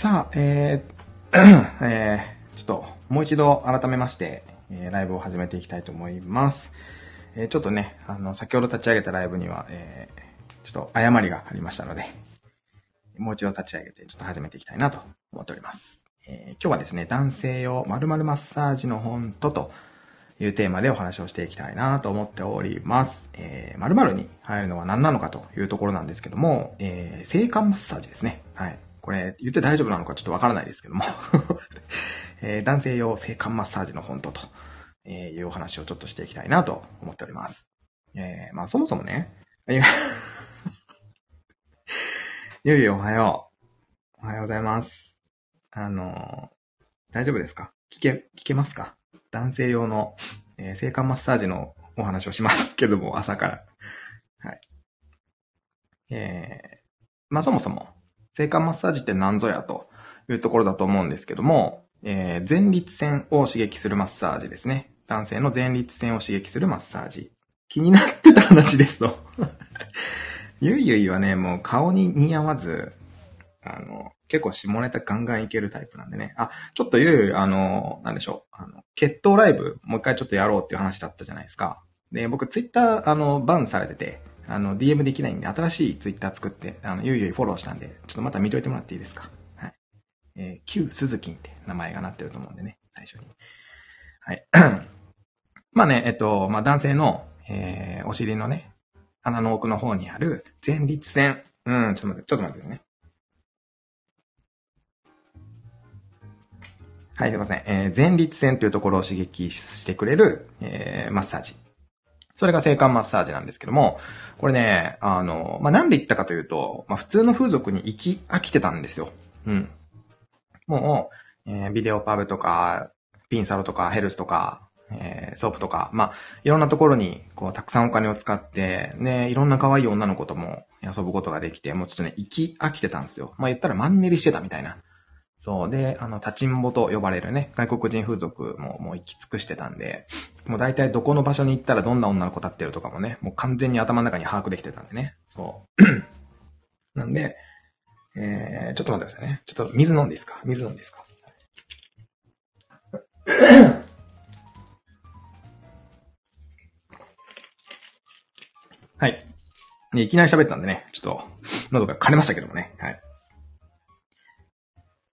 さあ、えー えー、ちょっともう一度改めまして、えーライブを始めていきたいと思います。えーちょっとね、あの、先ほど立ち上げたライブには、えーちょっと誤りがありましたので、もう一度立ち上げて、ちょっと始めていきたいなと思っております。えー今日はですね、男性用〇〇マッサージの本とというテーマでお話をしていきたいなと思っております。えー、〇〇に入るのは何なのかというところなんですけども、えー、性感マッサージですね。はい。これ言って大丈夫なのかちょっとわからないですけども、えー男性用性感マッサージの本とと、えーいうお話をちょっとしていきたいなと思っております。えー、まあそもそもね、いや いゆいおはよう。おはようございます。あのー大丈夫ですか？聞け、聞けますか？男性用の、えー性感マッサージのお話をしますけども、朝から。はい。えー、まあそもそも、性感マッサージって何ぞやというところだと思うんですけども、えー前立腺を刺激するマッサージですね。男性の前立腺を刺激するマッサージ。気になってた話ですと。ゆ いゆいはね、もう顔に似合わず、あの、結構下ネタガンガンいけるタイプなんでね。あ、ちょっとゆいゆい、あの、なんでしょう。あの、決闘ライブ、もう一回ちょっとやろうっていう話だったじゃないですか。で、僕ツイッター、あの、バンされてて、あの、DM できないんで、新しいツイッター作って、あの、ゆいゆいフォローしたんで、ちょっとまた見といてもらっていいですか？はい。えー、旧鈴木って名前がなってると思うんでね、最初に。はい。まあね、えっと、まあ男性の、えー、お尻のね、鼻の奥の方にある前立腺。うん、ちょっと待って、ちょっと待ってね。はい、すいません。えー、前立腺というところを刺激してくれる、えー、マッサージ。それが性感マッサージなんですけども、これね、あの、まあ、なんで言ったかというと、まあ、普通の風俗に行き飽きてたんですよ。うん。もう、えービデオパブとか、ピンサロとか、ヘルスとか、えーソープとか、まあ、いろんなところに、こう、たくさんお金を使って、ね、いろんな可愛い女の子とも遊ぶことができて、もうちょっとね、行き飽きてたんですよ。まあ、言ったらマンネリしてたみたいな。そう。で、あの、立ちんぼと呼ばれるね、外国人風俗ももう行き尽くしてたんで、もう大体どこの場所に行ったらどんな女の子立ってるとかもね、もう完全に頭の中に把握できてたんでね。そう。なんで、えー、ちょっと待ってくださいね。ちょっと水飲んでいいですか？水飲んでいいですか？はい。いきなり喋ったんでね、ちょっと、喉が枯れましたけどもね。はい。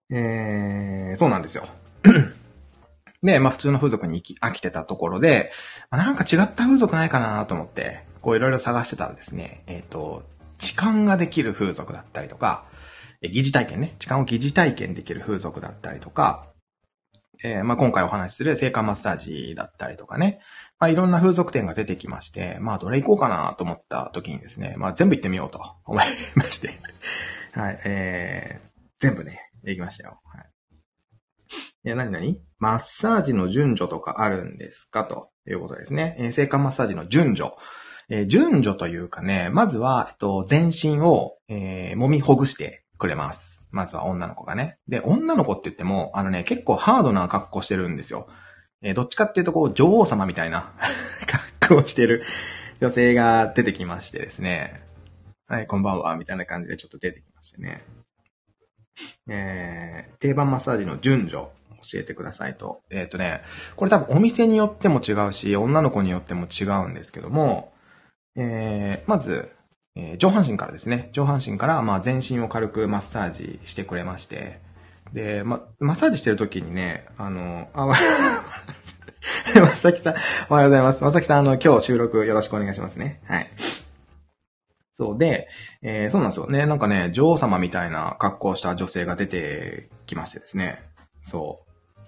えー、そうなんですよ。で、まあ普通の風俗に行き飽きてたところで、まあなんか違った風俗ないかなと思って、こういろいろ探してたらですね、えっ、と、痴漢ができる風俗だったりとか、え疑似体験ね、痴漢を疑似体験できる風俗だったりとか、えーまあ今回お話しする性感マッサージだったりとかね、まあいろんな風俗店が出てきまして、まあどれ行こうかなと思った時にですね、まあ全部行ってみようと思いまして、はい、えー、全部ね、行きましたよ。はい。いや、なになにマッサージの順序とかあるんですか？ということですね。え、性感マッサージの順序。えー順序というかね、まずは、えっと、全身を、えー揉みほぐしてくれます。まずは女の子がね。で、女の子って言っても、あのね、結構ハードな格好してるんですよ。えーどっちかっていうと、こう、女王様みたいな 格好をしてる女性が出てきましてですね。はい、こんばんは、みたいな感じでちょっと出てきましてね。えー、定番マッサージの順序教えてくださいと。えっ、とね、これ多分お店によっても違うし、女の子によっても違うんですけども、えー、まず、えー上半身からですね。上半身から、まあ、全身を軽くマッサージしてくれまして。で、ま、マッサージしてる時にね、あの、あ、ままさきさん、おはようございます。まさきさん、あの、今日収録よろしくお願いしますね。はい。そうで、えーそうなんですよね。なんかね、女王様みたいな格好した女性が出てきましてですね。そう。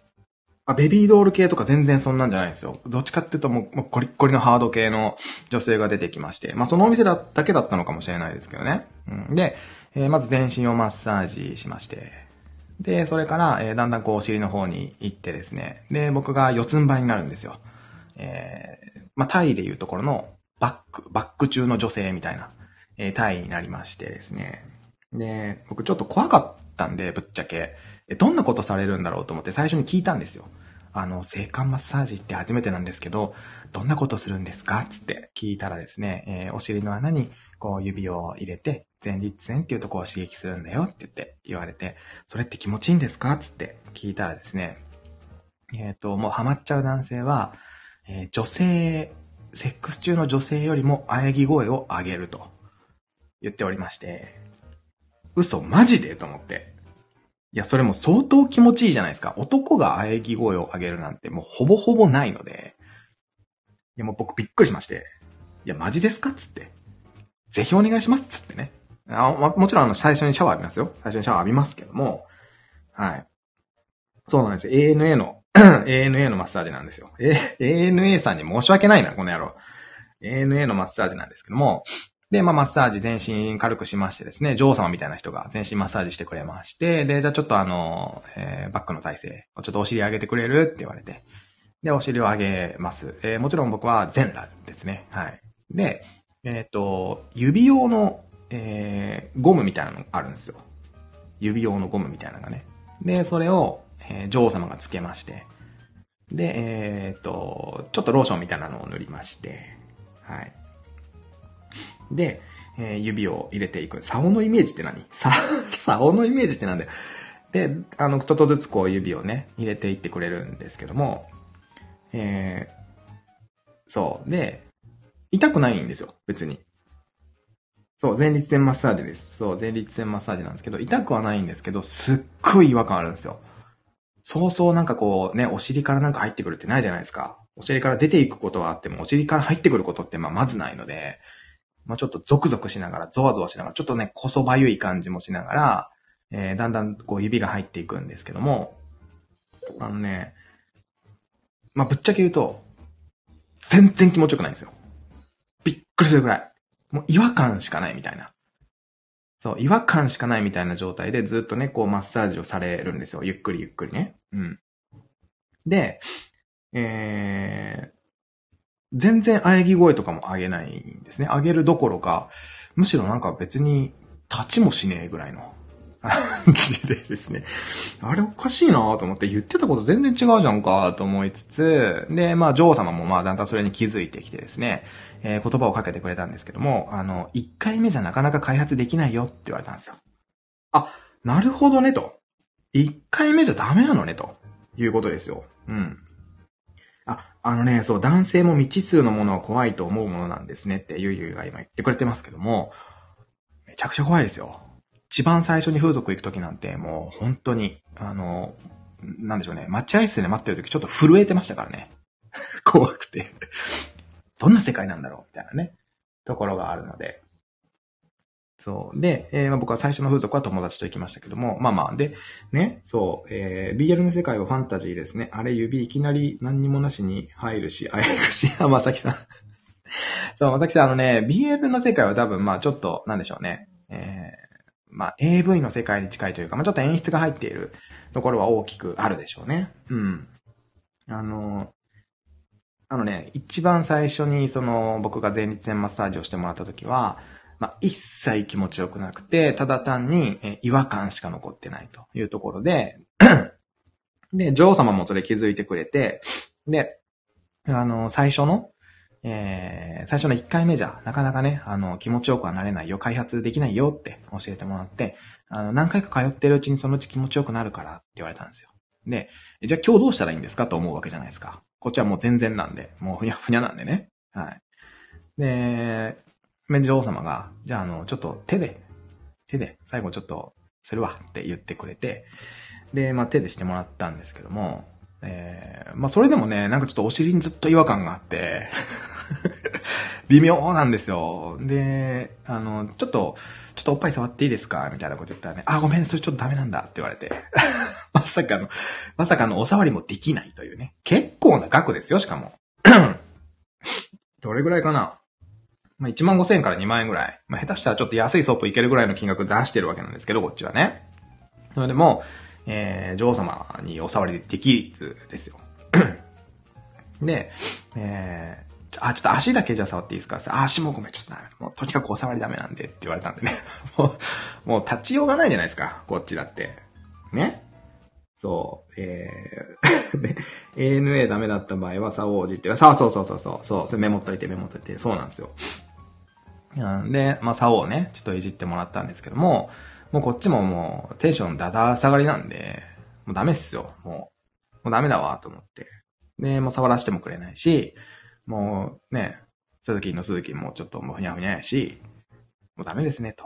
あ、ベビードール系とか全然そんなんじゃないんですよ。どっちかっていうともう、もうコリッコリのハード系の女性が出てきまして。まあそのお店だだけだったのかもしれないですけどね。うん、で、えーまず全身をマッサージしまして。で、それから、えーだんだんこうお尻の方に行ってですね。で、僕が四つん這いになるんですよ。えーまあタイでいうところのバック、バック中の女性みたいな、えータイになりましてですね。で、僕ちょっと怖かったんで、ぶっちゃけ。え、どんなことされるんだろうと思って最初に聞いたんですよ。あの、性感マッサージって初めてなんですけど、どんなことするんですかつって聞いたらですね、えーお尻の穴にこう指を入れて、前立腺っていうとこを刺激するんだよって言って言われて、それって気持ちいいんですかつって聞いたらですね、えっ、と、もうハマっちゃう男性は、えー女性、セックス中の女性よりも喘ぎ声を上げると言っておりまして、嘘マジで？と思って。いや、それも相当気持ちいいじゃないですか。男が喘ぎ声を上げるなんてもうほぼほぼないので、いや、もう僕びっくりしまして、いや、マジですか？つって。ぜひお願いします？つってね。あまもちろんあの、最初にシャワー浴びますよ。最初にシャワー浴びますけども、はい。そうなんですよ。ANA の、ANA のマッサージなんですよ。A- ANA さんに申し訳ないな、この野郎。ANA のマッサージなんですけども、で、まあ、マッサージ全身軽くしましてですね、女王様みたいな人が全身マッサージしてくれまして、で、じゃあちょっとあの、えーバックの体勢、ちょっとお尻上げてくれるって言われて、で、お尻を上げます。えーもちろん僕は全裸ですね。はい。で、えっ、と、指用の、えーゴムみたいなのがあるんですよ。指用のゴムみたいなのがね。で、それを、えー女王様がつけまして、で、えっ、と、ちょっとローションみたいなのを塗りまして、はい。で、えー指を入れていく。竿のイメージって何？さ、竿のイメージってなんだよ。で、あの、ちょっとずつこう指をね、入れていってくれるんですけども、えー、そう。で、痛くないんですよ、別に。そう、前立腺マッサージです。そう、前立腺マッサージなんですけど、痛くはないんですけど、すっごい違和感あるんですよ。そうそうなんかこうね、お尻からなんか入ってくるってないじゃないですか。お尻から出ていくことはあっても、お尻から入ってくることってまあまずないので、まあちょっとゾクゾクしながら、ゾワゾワしながら、ちょっとね、こそばゆい感じもしながら、えー、だんだんこう指が入っていくんですけども、あのね、まあぶっちゃけ言うと、全然気持ちよくないんですよ。びっくりするぐらい。もう違和感しかないみたいな。そう、違和感しかないみたいな状態でずっとね、こうマッサージをされるんですよ。ゆっくりゆっくりね。うん。で、えー、全然喘ぎ声とかも上げないんですね。上げるどころか、むしろなんか別に立ちもしねえぐらいの 感じでですね。あれおかしいなと思って言ってたこと全然違うじゃんかと思いつつ、で、まあ女王様もまあだんだんそれに気づいてきてですね、えー言葉をかけてくれたんですけども、あの、1回目じゃなかなか開発できないよって言われたんですよ。あ、なるほどねと。1回目じゃダメなのねと。いうことですよ。うん。あ、のね、そう、男性も未知数のものは怖いと思うものなんですねってゆいゆいが今言ってくれてますけども、めちゃくちゃ怖いですよ。一番最初に風俗行くときなんてもう本当に、あの、なんでしょうね、待合室で待ってるときちょっと震えてましたからね。怖くて。どんな世界なんだろうみたいなね、ところがあるので。そう。で、えーまあ僕は最初の風俗は友達と行きましたけども、まあまあ、で、ね、そう、えー、BL の世界はファンタジーですね。あれ指いきなり何にもなしに入るし、あやくし、あ、まさきさん。そう、まさきさん、あのね、BL の世界は多分、まあちょっと、なんでしょうね。えー、まあ AV の世界に近いというか、まあちょっと演出が入っているところは大きくあるでしょうね。うん。あの、あのね、一番最初にその僕が前立腺マッサージをしてもらった時は、まあ、一切気持ちよくなくて、ただ単に、え違和感しか残ってないというところで、で、女王様もそれ気づいてくれて、で、あの、最初の、えー最初の1回目じゃ、なかなかね、あの、気持ちよくはなれないよ、開発できないよって教えてもらって、あの、何回か通ってるうちにそのうち気持ちよくなるからって言われたんですよ。で、じゃあ今日どうしたらいいんですか？と思うわけじゃないですか。こっちはもう全然なんで、もうふにゃふにゃなんでね。はい。で、メン女王様が、じゃああの、ちょっと手で、手で、最後ちょっと、するわって言ってくれて、で、まあ手でしてもらったんですけども、えー、まあそれでもね、なんかちょっとお尻にずっと違和感があって、微妙なんですよ。で、あの、ちょっと、ちょっとおっぱい触っていいですか？みたいなこと言ったらね、あ、ごめん、それちょっとダメなんだって言われて。まさかの、まさかのお触りもできないというね。結構な額ですよ、しかも。どれぐらいかな？まあ、1万5千円から2万円ぐらい。まあ、下手したらちょっと安いソープいけるぐらいの金額出してるわけなんですけど、こっちはね。それでも、えー、女王様にお触りできずですよ。で、えー、あ、ちょっと足だけじゃ触っていいですか、足もごめん、ちょっとダメ。もうとにかくお触りダメなんでって言われたんでね。もう、もう立ちようがないじゃないですか、こっちだって。ね？そう、えー、で ANA ダメだった場合は、サオージって、さあ、そうそうそうそう、そう、メモっといて、メモっといて、そうなんですよ。うんで、まあ、竿をね、ちょっといじってもらったんですけども、もうこっちももうテンションだだ下がりなんで、もうダメっすよ。もう、もうダメだわ、と思って。で、もう触らせてもくれないし、もうね、鈴木の鈴木もちょっともうふにゃふにゃやし、もうダメですね、と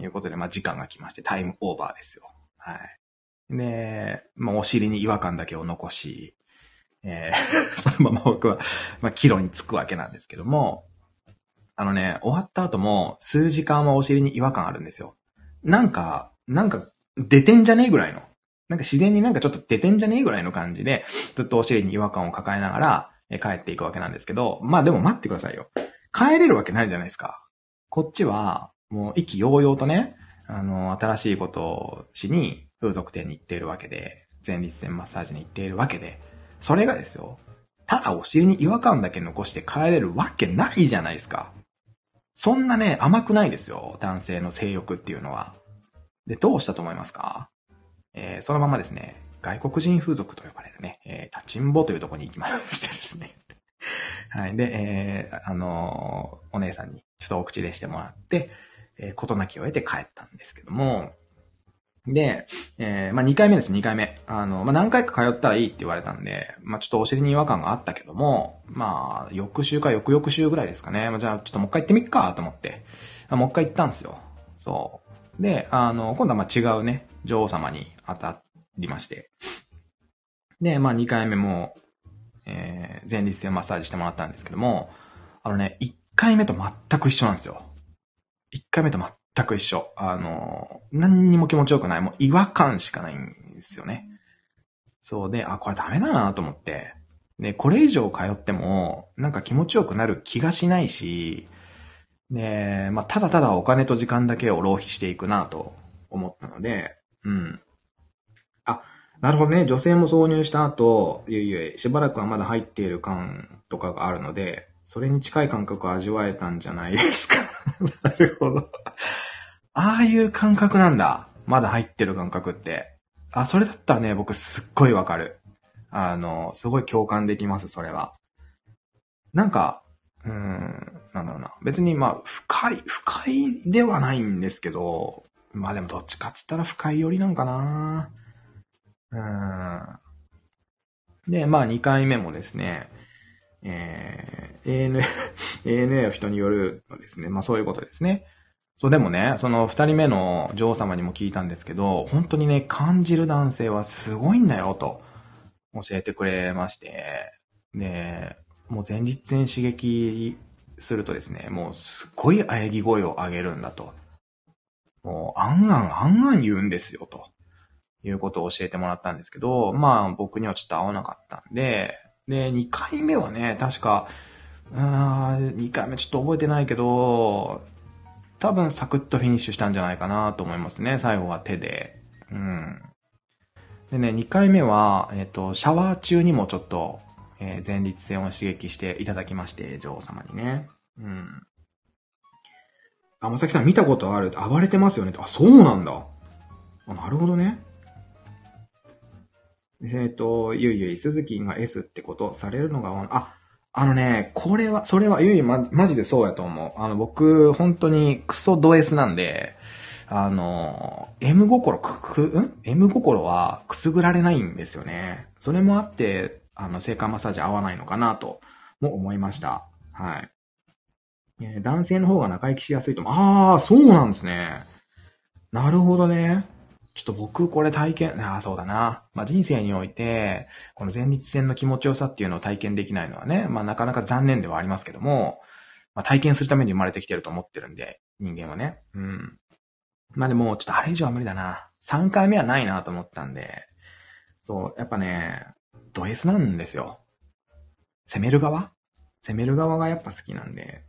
いうことで、まあ時間が来まして、タイムオーバーですよ。はい。で、まあお尻に違和感だけを残し、えー、そのまま僕は、まあキロにつくわけなんですけども、あのね、終わった後も数時間はお尻に違和感あるんですよ。なんか、なんか出てんじゃねえぐらいの。なんか自然になんかちょっと出てんじゃねえぐらいの感じで、ずっとお尻に違和感を抱えながら、帰っていくわけなんですけど、まあでも待ってくださいよ。帰れるわけないじゃないですか。こっちは、もう意気揚々とね、あの、新しいことをしに風俗店に行っているわけで、前立腺マッサージに行っているわけで、それがですよ、ただお尻に違和感だけ残して帰れるわけないじゃないですか。そんなね、甘くないですよ。男性の性欲っていうのは。で、どうしたと思いますか？えー、そのままですね、外国人風俗と呼ばれるね、えー、立ちんぼというとこに行きましてですね。はい。で、えー、あのー、お姉さんにちょっとお口でしてもらって、えー、ことなきを得て帰ったんですけども、で、えー、まあ、2回目です、2回目。あの、まあ、何回か通ったらいいって言われたんで、まあ、ちょっとお尻に違和感があったけども、まあ、翌週か翌々週ぐらいですかね。まあ、じゃあ、ちょっともう一回行ってみっかと思って、あもう一回行ったんですよ。そう。で、あの、今度はま、違うね、女王様に当たりまして。で、まあ、2回目も、えー、前立腺マッサージしてもらったんですけども、あのね、1回目と全く一緒なんですよ。1回目と全く一緒。あの、何にも気持ちよくない。もう違和感しかないんですよね。そうで、あ、これダメだなと思って。で、これ以上通っても、なんか気持ちよくなる気がしないし、で、まあ、ただただお金と時間だけを浪費していくなと思ったので、うん。あ、なるほどね。女性も挿入した後、いゆいえ、しばらくはまだ入っている感とかがあるので、それに近い感覚を味わえたんじゃないですか。なるほど。ああいう感覚なんだ。まだ入ってる感覚って。あ、それだったらね、僕すっごいわかる。あの、すごい共感できます、それは。なんか、うん、なんだろうな。別にまあ、深い、深いではないんですけど、まあでもどっちかっつったら深いよりなんかな。うん。で、まあ2回目もですね、えー、ANA、ANA を人によるのですね。まあそういうことですね。そう、でもね、その二人目の女王様にも聞いたんですけど、本当にね、感じる男性はすごいんだよ、と教えてくれまして、で、もう前立腺刺激するとですね、もうすっごい喘ぎ声を上げるんだと。もう、あんあん、あんあん言うんですよ、と。いうことを教えてもらったんですけど、まあ僕にはちょっと合わなかったんで、で、2回目はね、確か、うん、2回目ちょっと覚えてないけど、多分サクッとフィニッシュしたんじゃないかなと思いますね。最後は手で。うん。でね、2回目は、えっ、と、シャワー中にもちょっと、えー、前立腺を刺激していただきまして、女王様にね。うん。あ、まさきさん見たことある暴れてますよねあ、そうなんだ。あ、なるほどね。えっ、ー、と、ゆいゆい、鈴木が S ってことされるのが、あ、あのね、これは、それは、ゆいま、マジでそうやと思う。あの、僕、本当にクソド S なんで、あの、M 心、く、く、ん ?M 心はくすぐられないんですよね。それもあって、あの、性感マッサージ合わないのかなと、も思いました。はい。え、男性の方が仲良きしやすいと思う。ああ、そうなんですね。なるほどね。ちょっと僕これ体験、ああ、そうだな。まあ、人生において、この前立腺の気持ちよさっていうのを体験できないのはね、まあ、なかなか残念ではありますけども、まあ、体験するために生まれてきてると思ってるんで、人間はね。うん。まあ、でも、ちょっとあれ以上は無理だな。3回目はないなと思ったんで、そう、やっぱね、ド S なんですよ。攻める側？攻める側がやっぱ好きなんで、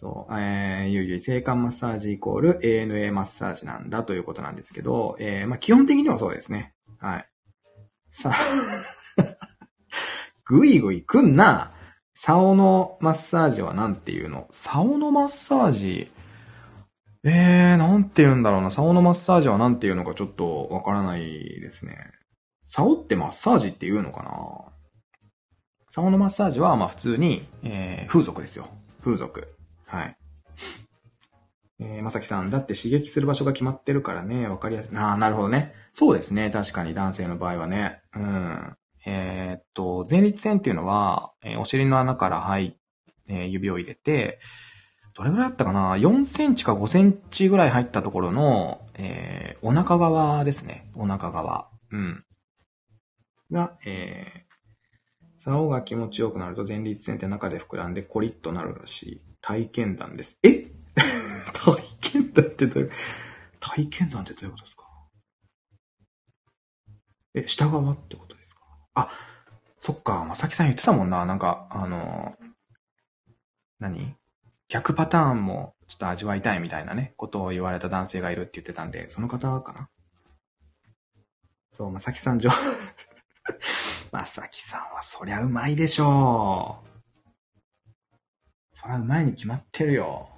そう、えー、ゆうゆい性感マッサージイコール ANA マッサージなんだということなんですけど、えー、まあ、基本的にはそうですね。はい。さあぐいぐいくんな。竿のマッサージはなんていうの竿のマッサージ、えー、なんて言うんだろうな。竿のマッサージはなんて言うのかちょっとわからないですね。竿ってマッサージって言うのかな竿のマッサージは、まあ普通に、えー、風俗ですよ。風俗。えー、まさきさん、だって刺激する場所が決まってるからね、わかりやすい。ああ、なるほどね。そうですね。確かに男性の場合はね。うん。えー、っと、前立腺っていうのは、えー、お尻の穴から入っ、え、指を入れて、どれぐらいだったかな ?4 センチか5センチぐらい入ったところの、えー、お腹側ですね。お腹側。うん。が、えー、竿が気持ちよくなると前立腺って中で膨らんでコリッとなるらしい。体験談です。え 体験談ってどういう、体験談ってどういうことですか？え、下側ってことですか？あ、そっか、まさきさん言ってたもんな。なんか、あの何？逆パターンもちょっと味わいたいみたいなね、ことを言われた男性がいるって言ってたんで、その方かな？そう、まさきさん上、まさきさんはそりゃうまいでしょう。そりゃうまいに決まってるよ。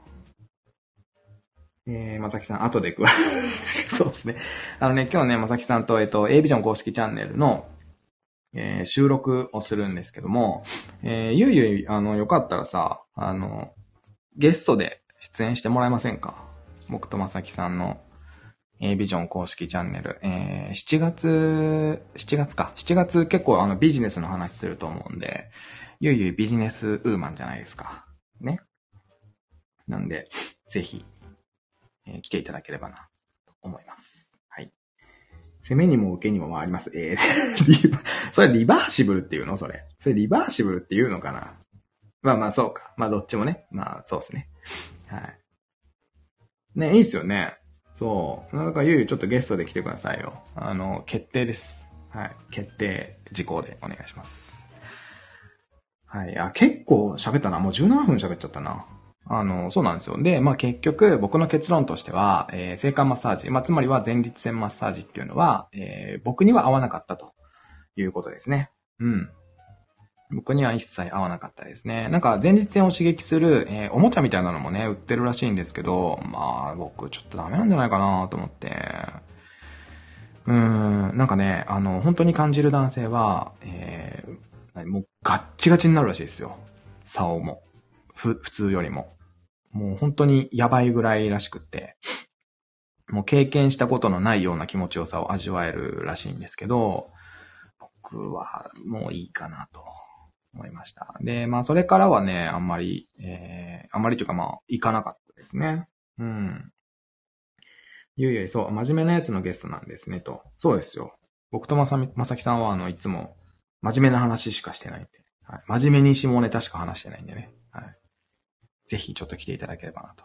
えー、まさきさん、後で行くわ。そうですね。あのね、今日ね、まさきさんと、えっと、A ビジョン公式チャンネルの、えー、収録をするんですけども、えー、ゆいゆい、あの、よかったらさ、あの、ゲストで出演してもらえませんか？僕とまさきさんの A ビジョン公式チャンネル。えー、7月、7月か。7月結構あのビジネスの話すると思うんで、ゆいゆいビジネスウーマンじゃないですか。ね。なんで、ぜひ、えー、来ていただければな、と思います。はい。攻めにも受けにも回ります。えー、リバ、それリバーシブルっていうの？それ。それリバーシブルっていうのかな？まあまあそうか。まあどっちもね。まあそうですね。はい。ね、いいっすよね。そう。なんかゆうゆうちょっとゲストで来てくださいよ。あの、決定です。はい。決定事項でお願いします。はい。あ、結構喋ったな。もう17分喋っちゃったな。あの、そうなんですよ。で、まあ結局、僕の結論としては、えー、性感マッサージ、まあつまりは前立腺マッサージっていうのは、えー、僕には合わなかったということですね。うん。僕には一切合わなかったですね。なんか前立腺を刺激する、えー、おもちゃみたいなのもね、売ってるらしいんですけど、まあ僕ちょっとダメなんじゃないかなと思って。うーん、なんかね、あの、本当に感じる男性は、えー、もうガッチガチになるらしいですよ。竿も。ふ、普通よりも。もう本当にやばいぐらいらしくって。もう経験したことのないような気持ちよさを味わえるらしいんですけど、僕はもういいかなと。思いました。で、まあ、それからはね、あんまり、えー、あんまりというかまあ、行かなかったですね。うん。ゆいゆい、そう、真面目なやつのゲストなんですね、と。そうですよ。僕とまさみ、まさきさんは、あの、いつも、真面目な話しかしてないんで。はい。真面目に下ネタしか話してないんでね。ぜひ、ちょっと来ていただければなと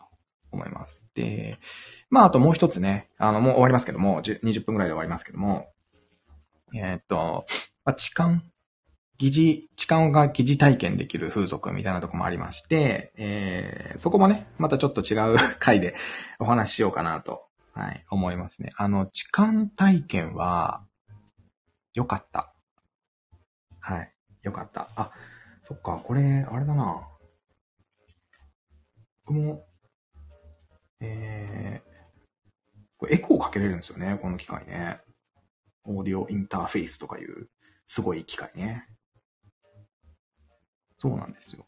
思います。で、まあ、あともう一つね、あの、もう終わりますけども、20分くらいで終わりますけども、えー、っと、まあ、痴漢疑似、痴漢が疑似体験できる風俗みたいなとこもありまして、えー、そこもね、またちょっと違う回で お話ししようかなと、はい、思いますね。あの、痴漢体験は、良かった。はい、良かった。あ、そっか、これ、あれだな。僕も、えー、これエコーかけれるんですよね、この機械ね。オーディオインターフェースとかいう、すごい機械ね。そうなんですよ。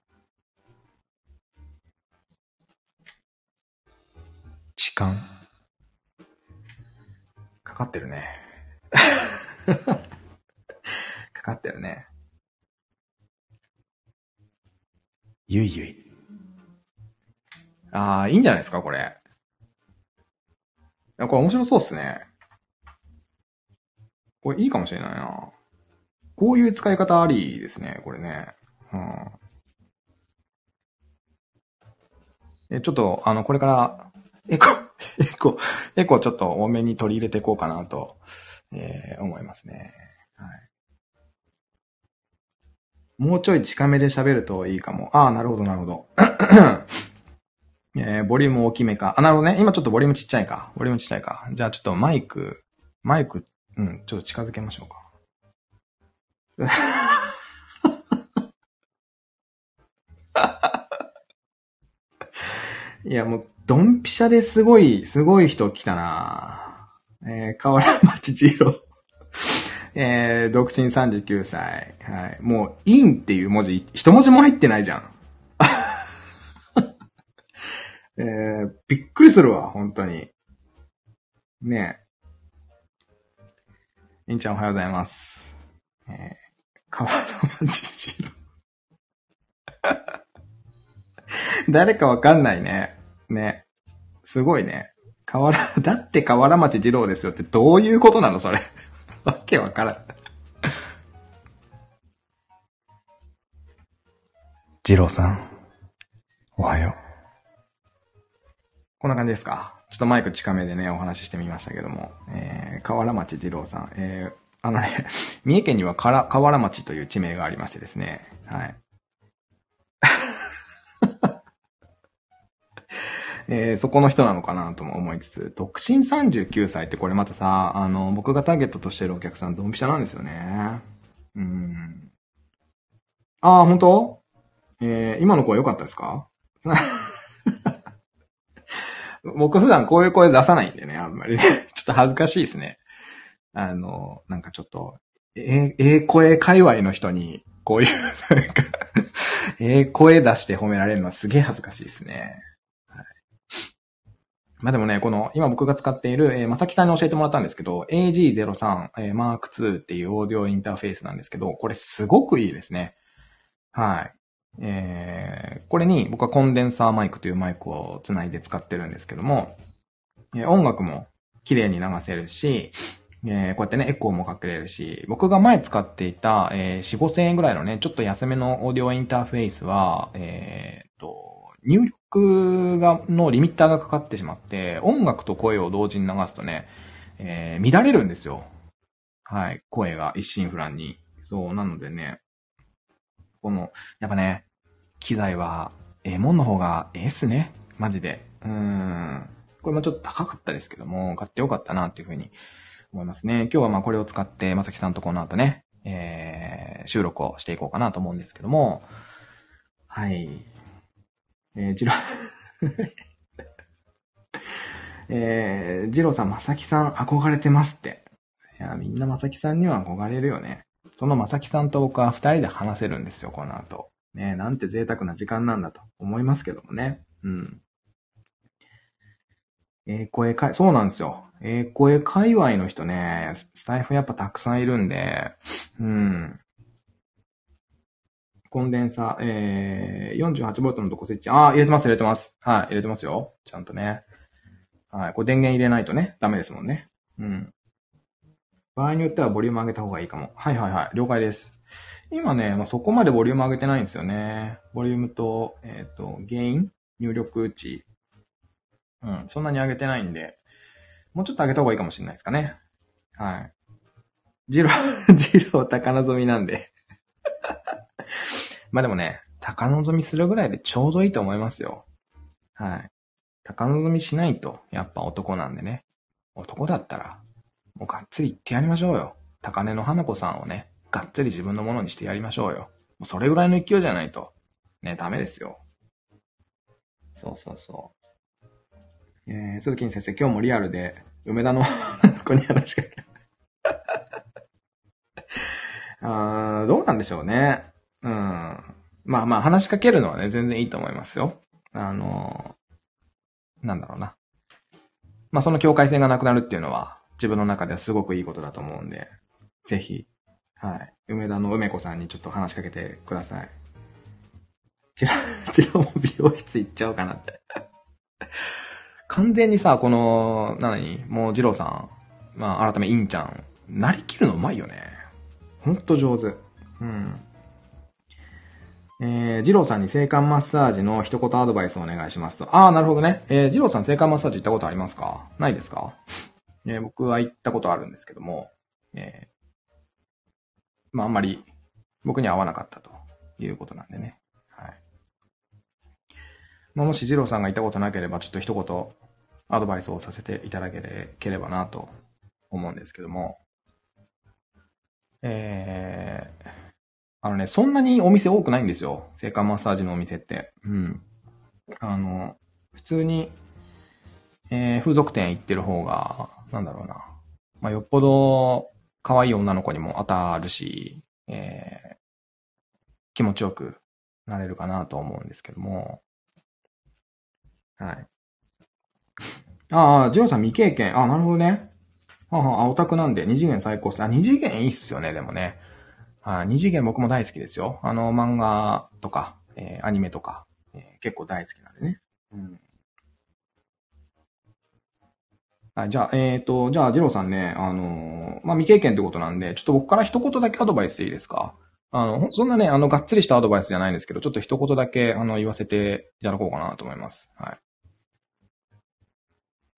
痴漢。かかってるね。かかってるね。ゆいゆい。ああ、いいんじゃないですか、これ。これ面白そうっすね。これいいかもしれないな。こういう使い方ありですね、これね。うん。え、ちょっと、あの、これから、エコ、エコ、エコちょっと多めに取り入れていこうかなと、えー、思いますね。はい。もうちょい近めで喋るといいかも。ああ、なるほど、なるほど。えー、ボリューム大きめか。あ、なるほどね。今ちょっとボリュームちっちゃいか。ボリュームちっちゃいか。じゃあちょっとマイク、マイク、うん、ちょっと近づけましょうか。いや、もう、ドンピシャですごい、すごい人来たなえー、河原町二郎。えー、独身39歳。はい。もう、インっていう文字、一文字も入ってないじゃん。えー、びっくりするわ、本当に。ねえ。いんちゃんおはようございます。えー、河原町次郎。誰かわかんないね。ね。すごいね。河原、だって河原町二郎ですよってどういうことなのそれ。わけわからん。二郎さん、おはよう。こんな感じですか？ちょっとマイク近めでね、お話ししてみましたけども、えー、河原町二郎さん、えー、あのね、三重県には河原町という地名がありましてですね、はい。えー、そこの人なのかなとも思いつつ、独身39歳ってこれまたさ、あの、僕がターゲットとしてるお客さん、ドンピシャなんですよね。うん。ああ、本当？えー、今の声良かったですか？僕普段こういう声出さないんでね、あんまりね。ちょっと恥ずかしいですね。あの、なんかちょっと、え、ええ声界隈の人に、こういう、なんか ええ声出して褒められるのはすげえ恥ずかしいですね。はいまあでもね、この、今僕が使っている、えー、まさきさんに教えてもらったんですけど、AG03、えー、Mark II っていうオーディオインターフェースなんですけど、これすごくいいですね。はい。えー、これに僕はコンデンサーマイクというマイクをつないで使ってるんですけども、え、音楽も綺麗に流せるし、えー、こうやってね、エコーもかけれるし、僕が前使っていた、えー、4、5千円ぐらいのね、ちょっと安めのオーディオインターフェースは、えー、と、入力が、のリミッターがかかってしまって、音楽と声を同時に流すとね、えー、乱れるんですよ。はい。声が一心不乱に。そう、なのでね、この、やっぱね、機材は、ええもんの方がええっすね。マジで。うん。これもちょっと高かったですけども、買ってよかったなっていうふうに思いますね。今日はまあこれを使って、まさきさんとこの後ね、えー、収録をしていこうかなと思うんですけども、はい。えー、ジロー えー、ジローさん、まさきさん憧れてますって。いや、みんなまさきさんには憧れるよね。そのまさきさんと僕は二人で話せるんですよ、この後。ねなんて贅沢な時間なんだと思いますけどもね。うん。えー、声かい、そうなんですよ。えー、声界隈の人ね、スタイフやっぱたくさんいるんで、うん。コンデンサー、えー、48V のどこスイッチ。ああ、入れてます、入れてます。はい、入れてますよ。ちゃんとね。はい、これ電源入れないとね、ダメですもんね。うん。場合によってはボリューム上げた方がいいかも。はいはいはい、了解です。今ね、まあ、そこまでボリューム上げてないんですよね。ボリュームと、えっ、ー、と、ゲイン入力値。うん、そんなに上げてないんで、もうちょっと上げた方がいいかもしれないですかね。はい。ジロー、ジロー高望みなんで まあでもね、高望みするぐらいでちょうどいいと思いますよ。はい。高望みしないと、やっぱ男なんでね。男だったら、もうがっつり言ってやりましょうよ。高根の花子さんをね、がっつり自分のものにしてやりましょうよ。それぐらいの勢いじゃないと、ね、ダメですよ。そうそうそう。えー、鈴木先生、今日もリアルで、梅田の 子に話しかけ あ、どうなんでしょうね。うん。まあまあ話しかけるのはね、全然いいと思いますよ。あのー、なんだろうな。まあその境界線がなくなるっていうのは、自分の中ではすごくいいことだと思うんで、ぜひ、はい。梅田の梅子さんにちょっと話しかけてください。ちら、ちらも美容室行っちゃおうかなって完全にさ、この、なに、もう二郎さん、まあ改めインちゃん、なりきるのうまいよね。ほんと上手。うん。えー、ジローさんに性感マッサージの一言アドバイスをお願いしますと。ああ、なるほどね。えー、ジローさん性感マッサージ行ったことありますか？ないですか？えー、僕は行ったことあるんですけども、えー、まあ、あんまり僕には合わなかったということなんでね。はい。まあ、もしジローさんが行ったことなければ、ちょっと一言アドバイスをさせていただければなと思うんですけども、えー、あのね、そんなにお店多くないんですよ。性感マッサージのお店って。うん。あの、普通に、えー、風俗店行ってる方が、なんだろうな。まあ、よっぽど、可愛い女の子にも当たるし、えー、気持ちよくなれるかなと思うんですけども。はい。ああ、ジローさん未経験。あなるほどね。はああ、オタクなんで、二次元最高っす。あ、二次元いいっすよね、でもね。はい、二次元僕も大好きですよ。あの、漫画とか、えー、アニメとか、えー、結構大好きなんでね。うん。はい、じゃあ、えっ、ー、と、じゃあ、ジローさんね、あのー、まあ、未経験ってことなんで、ちょっと僕から一言だけアドバイスいいですか？あの、そんなね、あの、がっつりしたアドバイスじゃないんですけど、ちょっと一言だけ、あの、言わせていただこうかなと思います。はい。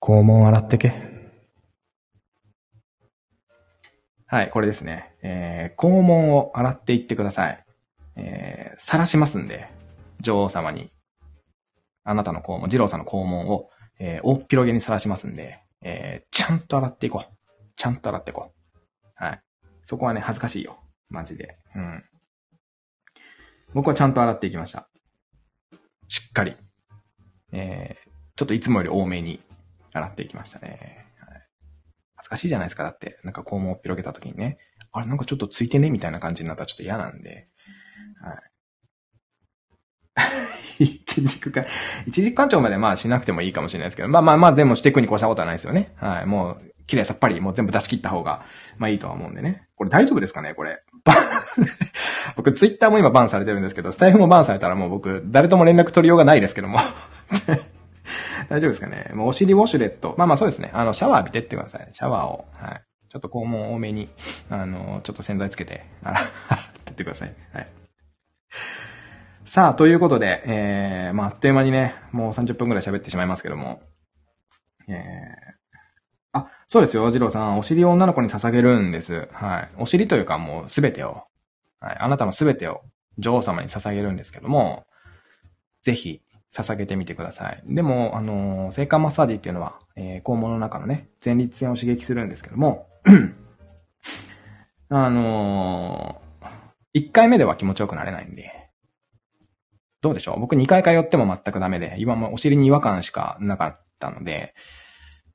肛門洗ってけ。はい、これですね。えー、肛門を洗っていってください。えー、晒しますんで、女王様に。あなたの肛門、二郎さんの肛門を、えー、大っ広げに晒しますんで、えー、ちゃんと洗っていこう。ちゃんと洗っていこう。はい。そこはね、恥ずかしいよ。マジで。うん。僕はちゃんと洗っていきました。しっかり。えー、ちょっといつもより多めに洗っていきましたね。はい、恥ずかしいじゃないですか。だって、なんか肛門を広げた時にね、あれなんかちょっとついてね？みたいな感じになったらちょっと嫌なんで。はい。一軸間、一軸間長までまあしなくてもいいかもしれないですけど、まあまあまあでもしていくに越したことはないですよね。はい。もう、綺麗さっぱりもう全部出し切った方が、まあいいとは思うんでね。これ大丈夫ですかね？これ。僕、ツイッターも今バンされてるんですけど、スタイフもバンされたらもう僕、誰とも連絡取りようがないですけども。大丈夫ですかね？もうお尻ウォシュレット。まあまあそうですね。あの、シャワー浴びてってください。シャワーを。はい。ちょっと肛門多めに、あの、ちょっと洗剤つけて、洗ってってください。はい。さあ、ということで、えー、まあ、あっという間にね、もう30分くらい喋ってしまいますけども。えー、あ、そうですよ、ジローさん。お尻を女の子に捧げるんです。はい。お尻というかもうすべてを。はい。あなたのすべてを女王様に捧げるんですけども、ぜひ、捧げてみてください。でも、あのー、性感マッサージっていうのは、えー、肛門の中のね、前立腺を刺激するんですけども、あのー、1回目では気持ちよくなれないんで、どうでしょう？僕2回通っても全くダメで、今もお尻に違和感しかなかったので、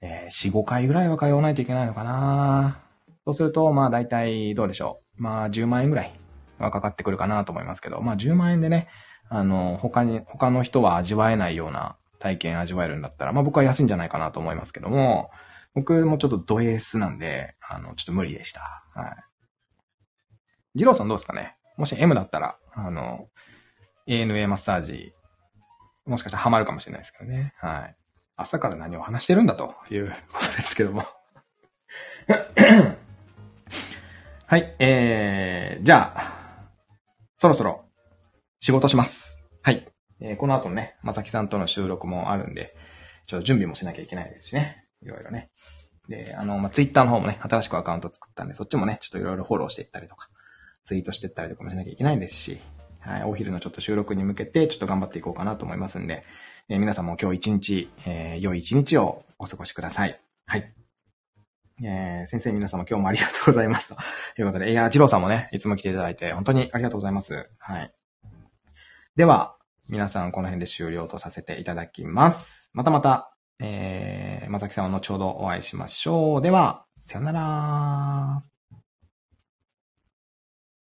えー、4、5回ぐらいは通わないといけないのかなそうすると、まあ大体どうでしょう？まあ10万円ぐらいはかかってくるかなと思いますけど、まあ10万円でね、あの、他に、他の人は味わえないような体験味わえるんだったら、まあ僕は安いんじゃないかなと思いますけども、僕もちょっとドエースなんで、あの、ちょっと無理でした。はい。ジローさんどうですかね？もし M だったら、あの、ANA マッサージ、もしかしたらハマるかもしれないですけどね。はい。朝から何を話してるんだということですけども はい、えー、じゃあ、そろそろ仕事します。はい。えー、この後のね、まさきさんとの収録もあるんで、ちょっと準備もしなきゃいけないですしね。いろいろね。で、あの、まあ、ツイッターの方もね、新しくアカウント作ったんで、そっちもね、ちょっといろいろフォローしていったりとか、ツイートしていったりとかもしなきゃいけないですし、はい、お昼のちょっと収録に向けて、ちょっと頑張っていこうかなと思いますんで、えー、皆さんも今日一日、えー、良い一日をお過ごしください。はい。えー、先生皆様今日もありがとうございますと いうことで、いや、ジローさんもね、いつも来ていただいて、本当にありがとうございます。はい。では、皆さんこの辺で終了とさせていただきます。またまた、えー、まさきさんは後ほどお会いしましょう。では、さよなら